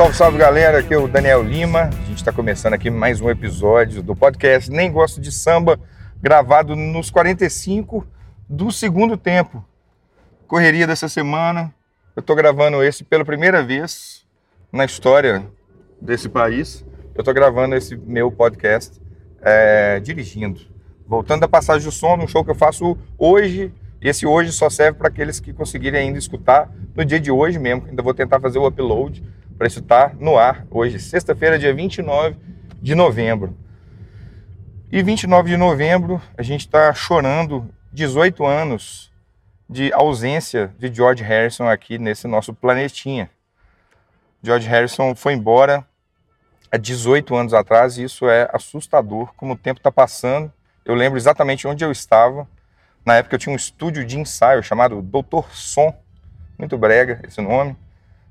Salve, salve galera, aqui é o Daniel Lima. A gente está começando aqui mais um episódio do podcast Nem Gosto de Samba, gravado nos 45 do segundo tempo. Correria dessa semana. Eu estou gravando esse pela primeira vez na história desse país. Eu estou gravando esse meu podcast é, dirigindo. Voltando da passagem do som, num show que eu faço hoje. Esse hoje só serve para aqueles que conseguirem ainda escutar no dia de hoje mesmo. Ainda vou tentar fazer o upload para isso tá no ar hoje, sexta-feira, dia 29 de novembro. E 29 de novembro, a gente está chorando 18 anos de ausência de George Harrison aqui nesse nosso planetinha. George Harrison foi embora há 18 anos atrás e isso é assustador como o tempo está passando. Eu lembro exatamente onde eu estava. Na época eu tinha um estúdio de ensaio chamado Doutor Som, muito brega esse nome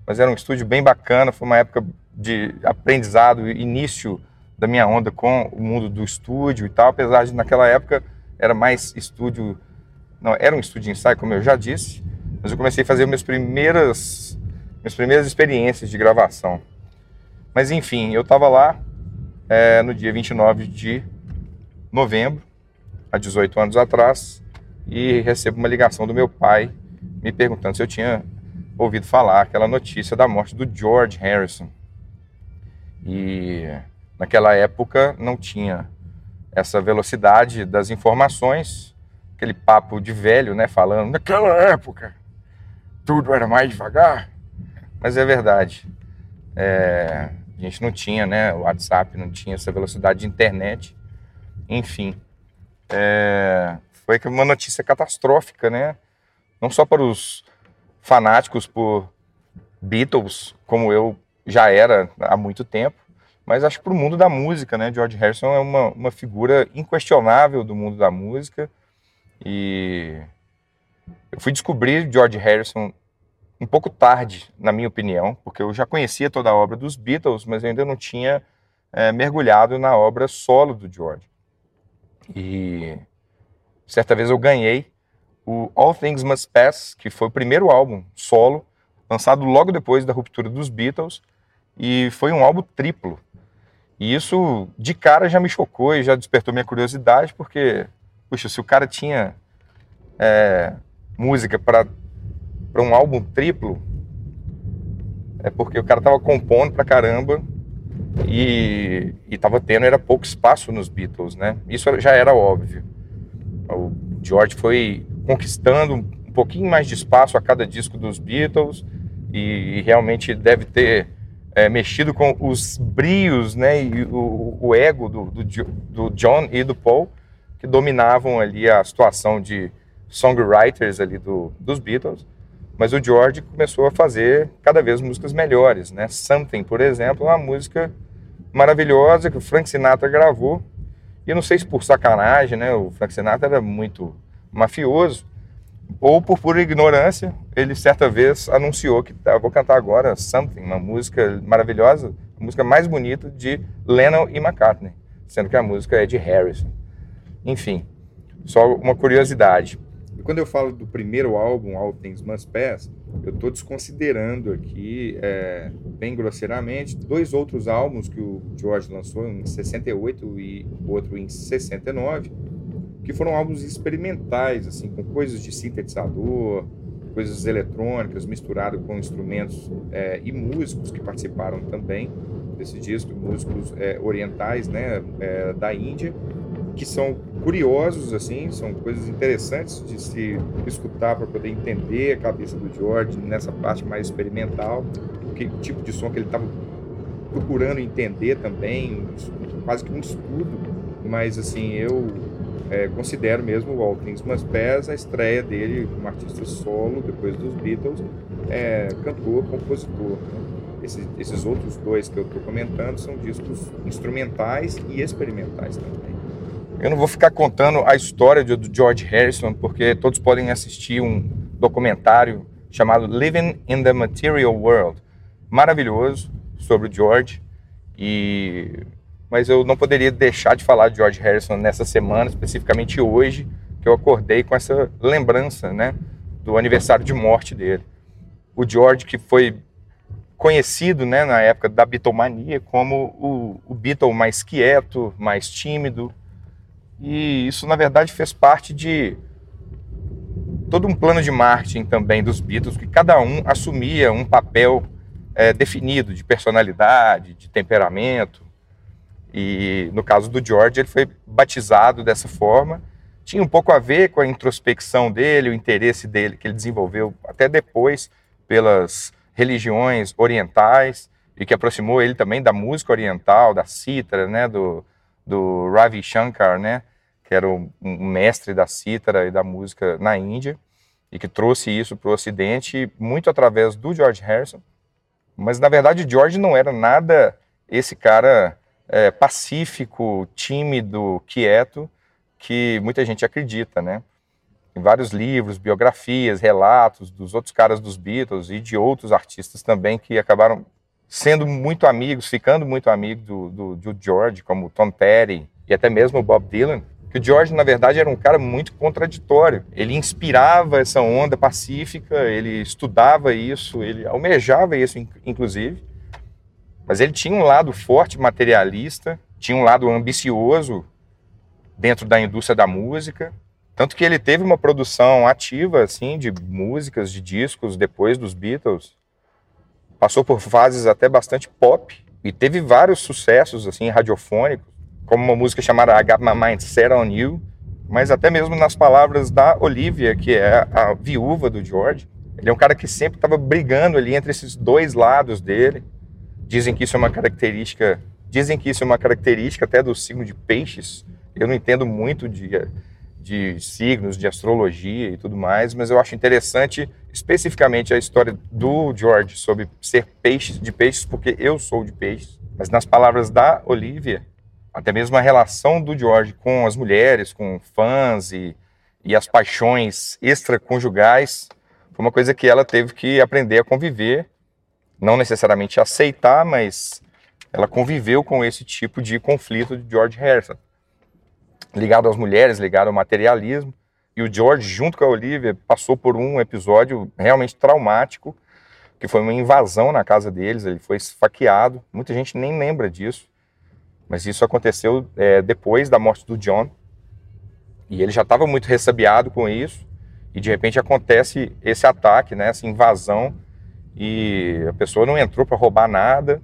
mas era um estúdio bem bacana, foi uma época de aprendizado, início da minha onda com o mundo do estúdio e tal, apesar de naquela época era mais estúdio, não, era um estúdio de ensaio, como eu já disse, mas eu comecei a fazer minhas primeiras, minhas primeiras experiências de gravação. Mas enfim, eu estava lá é, no dia 29 de novembro, há 18 anos atrás, e recebo uma ligação do meu pai me perguntando se eu tinha ouvido falar aquela notícia da morte do George Harrison. E naquela época não tinha essa velocidade das informações, aquele papo de velho, né, falando, naquela época tudo era mais devagar. Mas é verdade. É, a gente não tinha, né, o WhatsApp não tinha essa velocidade de internet. Enfim, é, foi uma notícia catastrófica, né? Não só para os fanáticos por Beatles, como eu já era há muito tempo, mas acho que para o mundo da música, né? George Harrison é uma, uma figura inquestionável do mundo da música e eu fui descobrir George Harrison um pouco tarde, na minha opinião, porque eu já conhecia toda a obra dos Beatles, mas eu ainda não tinha é, mergulhado na obra solo do George. E certa vez eu ganhei o All Things Must Pass, que foi o primeiro álbum solo, lançado logo depois da ruptura dos Beatles, e foi um álbum triplo. E isso, de cara, já me chocou e já despertou minha curiosidade, porque, puxa, se o cara tinha é, música para um álbum triplo, é porque o cara tava compondo pra caramba e, e tava tendo era pouco espaço nos Beatles, né? Isso já era óbvio. O George foi conquistando um pouquinho mais de espaço a cada disco dos Beatles e realmente deve ter é, mexido com os brios né, e o, o ego do, do, do, John e do Paul, que dominavam ali a situação de songwriters ali do, dos Beatles. Mas o George começou a fazer cada vez músicas melhores. Né? Something, por exemplo, é uma música maravilhosa que o Frank Sinatra gravou. E não sei se por sacanagem, né? O Frank Sinatra era muito mafioso, ou por pura ignorância, ele certa vez anunciou que tá, vou cantar agora Something, uma música maravilhosa, a música mais bonita de Lennon e McCartney, sendo que a música é de Harrison. Enfim, só uma curiosidade. E quando eu falo do primeiro álbum, All Things Must Pass, eu estou desconsiderando aqui, é, bem grosseiramente, dois outros álbuns que o George lançou, um em 68 e outro em 69, que foram álbuns experimentais, assim, com coisas de sintetizador, coisas eletrônicas, misturado com instrumentos é, e músicos que participaram também desse disco, músicos é, orientais, né, é, da Índia, que são curiosos, assim, são coisas interessantes de se escutar para poder entender a cabeça do George nessa parte mais experimental, que tipo de som que ele estava procurando entender também, quase que um estudo, mas assim, eu é, considero mesmo o All Things Must Pass a estreia dele como artista solo, depois dos Beatles, é, cantor, compositor. Né? Esses, esses, outros dois que eu estou comentando são discos instrumentais e experimentais também. Eu não vou ficar contando a história do George Harrison, porque todos podem assistir um documentário chamado Living in the Material World, maravilhoso, sobre o George. E mas eu não poderia deixar de falar de George Harrison nessa semana, especificamente hoje, que eu acordei com essa lembrança, né, do aniversário de morte dele. O George que foi conhecido né, na época da Beatlemania como o, o Beatle mais quieto, mais tímido. E isso, na verdade, fez parte de todo um plano de marketing também dos Beatles, que cada um assumia um papel é, definido de personalidade, de temperamento. E no caso do George, ele foi batizado dessa forma. Tinha um pouco a ver com a introspecção dele, o interesse dele que ele desenvolveu até depois pelas religiões orientais e que aproximou ele também da música oriental, da cítara, né, do, do Ravi Shankar, né, que era um, mestre da cítara e da música na Índia e que trouxe isso para o Ocidente muito através do George Harrison. Mas na verdade George não era nada esse cara é, pacífico, tímido, quieto que muita gente acredita, né? Em vários livros, biografias, relatos dos outros caras dos Beatles e de outros artistas também que acabaram sendo muito amigos, ficando muito amigos do, do, do George, como Tom Petty e até mesmo o Bob Dylan, que o George, na verdade, era um cara muito contraditório. Ele inspirava essa onda pacífica, ele estudava isso, ele almejava isso, inclusive. Mas ele tinha um lado forte materialista, tinha um lado ambicioso dentro da indústria da música. Tanto que ele teve uma produção ativa, assim, de músicas, de discos depois dos Beatles. Passou por fases até bastante pop e teve vários sucessos, assim, radiofônicos como uma música chamada I Got My Mind Set On You, mas até mesmo nas palavras da Olivia, que é a viúva do George. Ele é um cara que sempre estava brigando ali entre esses dois lados dele. Dizem que isso é uma característica, dizem que isso é uma característica até do signo de peixes. Eu não entendo muito de, de signos, de astrologia e tudo mais, mas eu acho interessante especificamente a história do George sobre ser peixes de peixes, porque eu sou de peixes. Mas nas palavras da Olivia, até mesmo a relação do George com as mulheres, com fãs e, e as paixões extraconjugais, foi uma coisa que ela teve que aprender a conviver, não necessariamente aceitar, mas ela conviveu com esse tipo de conflito de George Harrison, ligado às mulheres, ligado ao materialismo. E o George, junto com a Olivia, passou por um episódio realmente traumático, que foi uma invasão na casa deles, ele foi esfaqueado. Muita gente nem lembra disso. Mas isso aconteceu é, depois da morte do John. E ele já estava muito ressabiado com isso. E de repente acontece esse ataque, né, essa invasão. E a pessoa não entrou para roubar nada.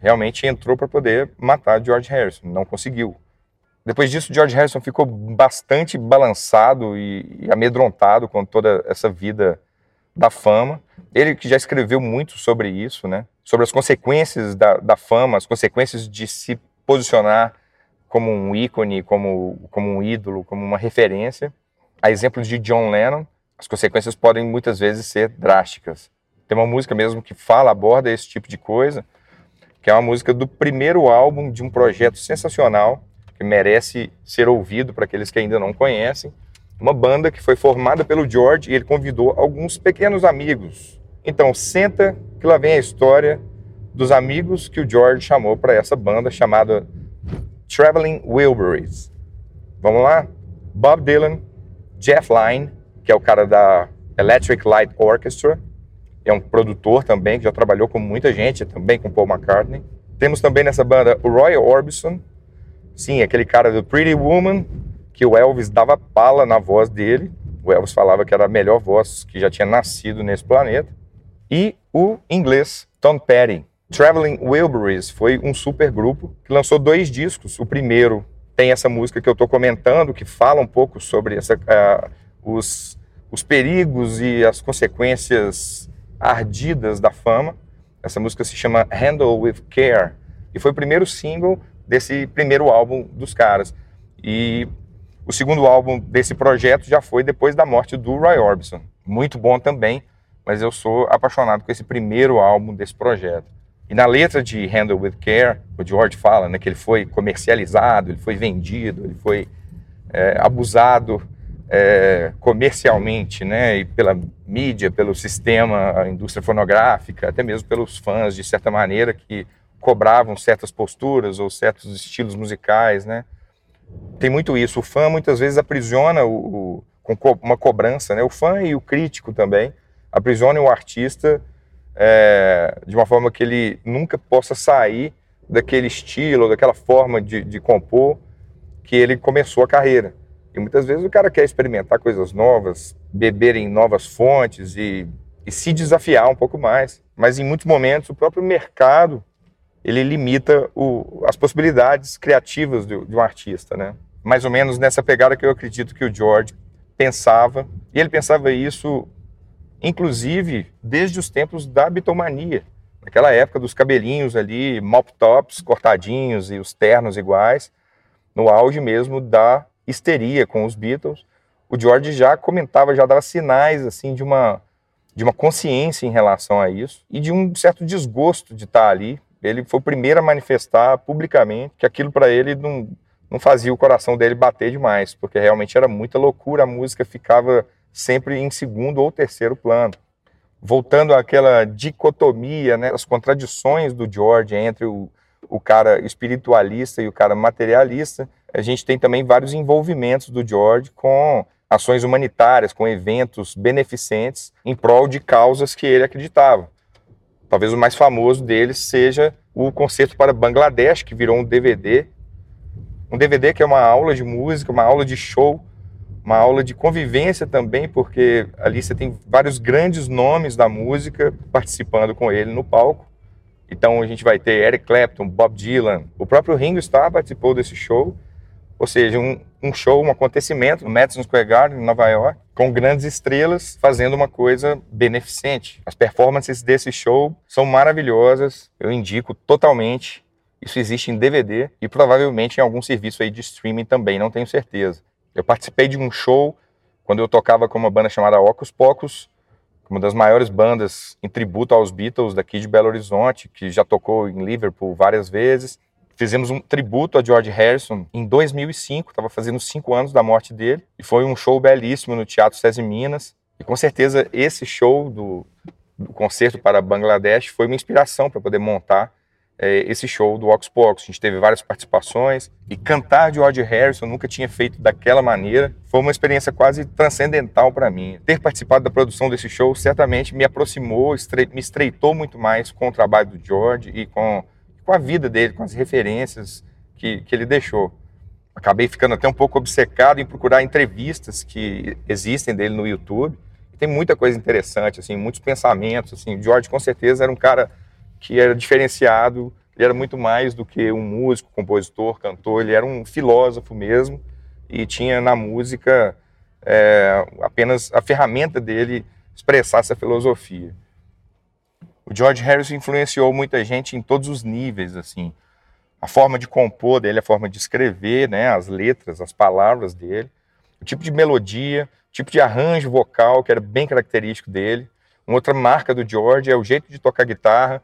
Realmente entrou para poder matar George Harrison. Não conseguiu. Depois disso, George Harrison ficou bastante balançado e, e amedrontado com toda essa vida da fama. Ele que já escreveu muito sobre isso, né? Sobre as consequências da, da fama, as consequências de se posicionar como um ícone, como, como um ídolo, como uma referência. A exemplo de John Lennon, as consequências podem muitas vezes ser drásticas. Tem uma música mesmo que fala, aborda esse tipo de coisa, que é uma música do primeiro álbum de um projeto sensacional, que merece ser ouvido para aqueles que ainda não conhecem, uma banda que foi formada pelo George e ele convidou alguns pequenos amigos. Então, senta que lá vem a história dos amigos que o George chamou para essa banda chamada Traveling Wilburys. Vamos lá? Bob Dylan, Jeff Lynne, que é o cara da Electric Light Orchestra, é um produtor também que já trabalhou com muita gente, também com Paul McCartney. Temos também nessa banda o Roy Orbison, sim, aquele cara do Pretty Woman, que o Elvis dava pala na voz dele. O Elvis falava que era a melhor voz que já tinha nascido nesse planeta. E o inglês Tom Petty. Traveling Wilburys foi um super grupo que lançou dois discos. O primeiro tem essa música que eu estou comentando, que fala um pouco sobre essa, uh, os, os perigos e as consequências ardidas da fama. Essa música se chama Handle with Care e foi o primeiro single desse primeiro álbum dos caras. E o segundo álbum desse projeto já foi depois da morte do Roy Orbison. Muito bom também, mas eu sou apaixonado com esse primeiro álbum desse projeto. E na letra de Handle with Care, o George fala né, que ele foi comercializado, ele foi vendido, ele foi é, abusado é, comercialmente, né, e pela mídia, pelo sistema, a indústria fonográfica, até mesmo pelos fãs, de certa maneira, que cobravam certas posturas ou certos estilos musicais, né tem muito isso. O fã muitas vezes aprisiona o, o com co uma cobrança, né? O fã e o crítico também aprisionam o artista é, de uma forma que ele nunca possa sair daquele estilo, daquela forma de, de compor que ele começou a carreira. E muitas vezes o cara quer experimentar coisas novas, beber em novas fontes e, e se desafiar um pouco mais. Mas em muitos momentos o próprio mercado ele limita o, as possibilidades criativas de, de um artista, né? Mais ou menos nessa pegada que eu acredito que o George pensava. E ele pensava isso, inclusive, desde os tempos da bitomania. Naquela época dos cabelinhos ali, mop tops cortadinhos e os ternos iguais, no auge mesmo da histeria com os Beatles. O George já comentava, já dava sinais assim de uma de uma consciência em relação a isso e de um certo desgosto de estar ali. Ele foi o primeiro a manifestar publicamente que aquilo para ele não, não fazia o coração dele bater demais, porque realmente era muita loucura, a música ficava sempre em segundo ou terceiro plano. Voltando àquela dicotomia, né, as contradições do George entre o, o cara espiritualista e o cara materialista, a gente tem também vários envolvimentos do George com ações humanitárias, com eventos beneficentes em prol de causas que ele acreditava. Talvez o mais famoso deles seja o Concerto para Bangladesh, que virou um DVD. Um DVD que é uma aula de música, uma aula de show, uma aula de convivência também, porque ali você tem vários grandes nomes da música participando com ele no palco. Então a gente vai ter Eric Clapton, Bob Dylan, o próprio Ringo Starr participou desse show ou seja, um, um show, um acontecimento no Madison Square Garden, em Nova York, com grandes estrelas fazendo uma coisa beneficente. As performances desse show são maravilhosas, eu indico totalmente. Isso existe em DVD e provavelmente em algum serviço aí de streaming também, não tenho certeza. Eu participei de um show quando eu tocava com uma banda chamada Ocus Pocus, uma das maiores bandas em tributo aos Beatles daqui de Belo Horizonte, que já tocou em Liverpool várias vezes Fizemos um tributo a George Harrison em 2005, estava fazendo cinco anos da morte dele, e foi um show belíssimo no Teatro SESI Minas. E com certeza esse show do, do concerto para Bangladesh foi uma inspiração para poder montar é, esse show do Oxbox. A gente teve várias participações e cantar George Harrison nunca tinha feito daquela maneira. Foi uma experiência quase transcendental para mim. Ter participado da produção desse show certamente me aproximou, me estreitou muito mais com o trabalho do George e com com a vida dele, com as referências que, que ele deixou. Acabei ficando até um pouco obcecado em procurar entrevistas que existem dele no YouTube. Tem muita coisa interessante, assim, muitos pensamentos. Assim. O George, com certeza, era um cara que era diferenciado, ele era muito mais do que um músico, compositor, cantor, ele era um filósofo mesmo e tinha na música é, apenas a ferramenta dele expressar essa filosofia. O George Harrison influenciou muita gente em todos os níveis, assim. A forma de compor dele, a forma de escrever, né, as letras, as palavras dele, o tipo de melodia, o tipo de arranjo vocal que era bem característico dele. Uma outra marca do George é o jeito de tocar guitarra,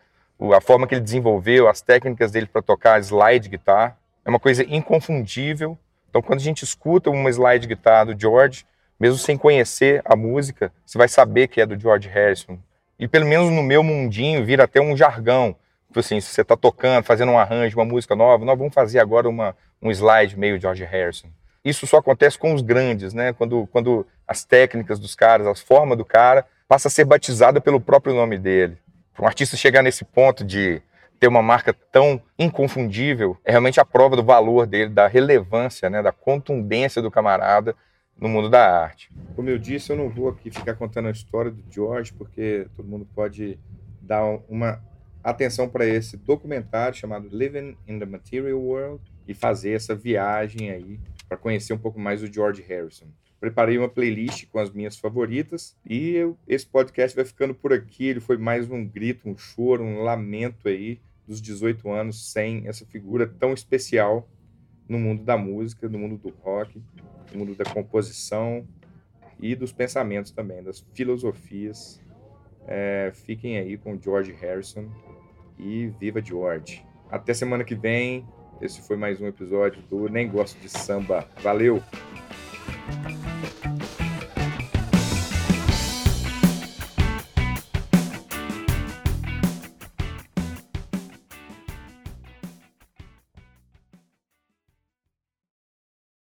a forma que ele desenvolveu, as técnicas dele para tocar slide guitar. É uma coisa inconfundível. Então, quando a gente escuta uma slide guitar do George, mesmo sem conhecer a música, você vai saber que é do George Harrison e pelo menos no meu mundinho vira até um jargão. Tipo assim, se você está tocando, fazendo um arranjo, uma música nova, nós vamos fazer agora uma, um slide meio George Harrison. Isso só acontece com os grandes, né? Quando, quando as técnicas dos caras, a forma do cara, passa a ser batizada pelo próprio nome dele. Para um artista chegar nesse ponto de ter uma marca tão inconfundível, é realmente a prova do valor dele, da relevância, né? da contundência do camarada no mundo da arte. Como eu disse, eu não vou aqui ficar contando a história do George, porque todo mundo pode dar uma atenção para esse documentário chamado Living in the Material World e fazer essa viagem aí para conhecer um pouco mais o George Harrison. Preparei uma playlist com as minhas favoritas e eu, esse podcast vai ficando por aqui. Ele foi mais um grito, um choro, um lamento aí dos 18 anos sem essa figura tão especial no mundo da música, no mundo do rock do mundo da composição e dos pensamentos também, das filosofias. É, fiquem aí com George Harrison e viva George. Até semana que vem. Esse foi mais um episódio do Nem Gosto de Samba. Valeu!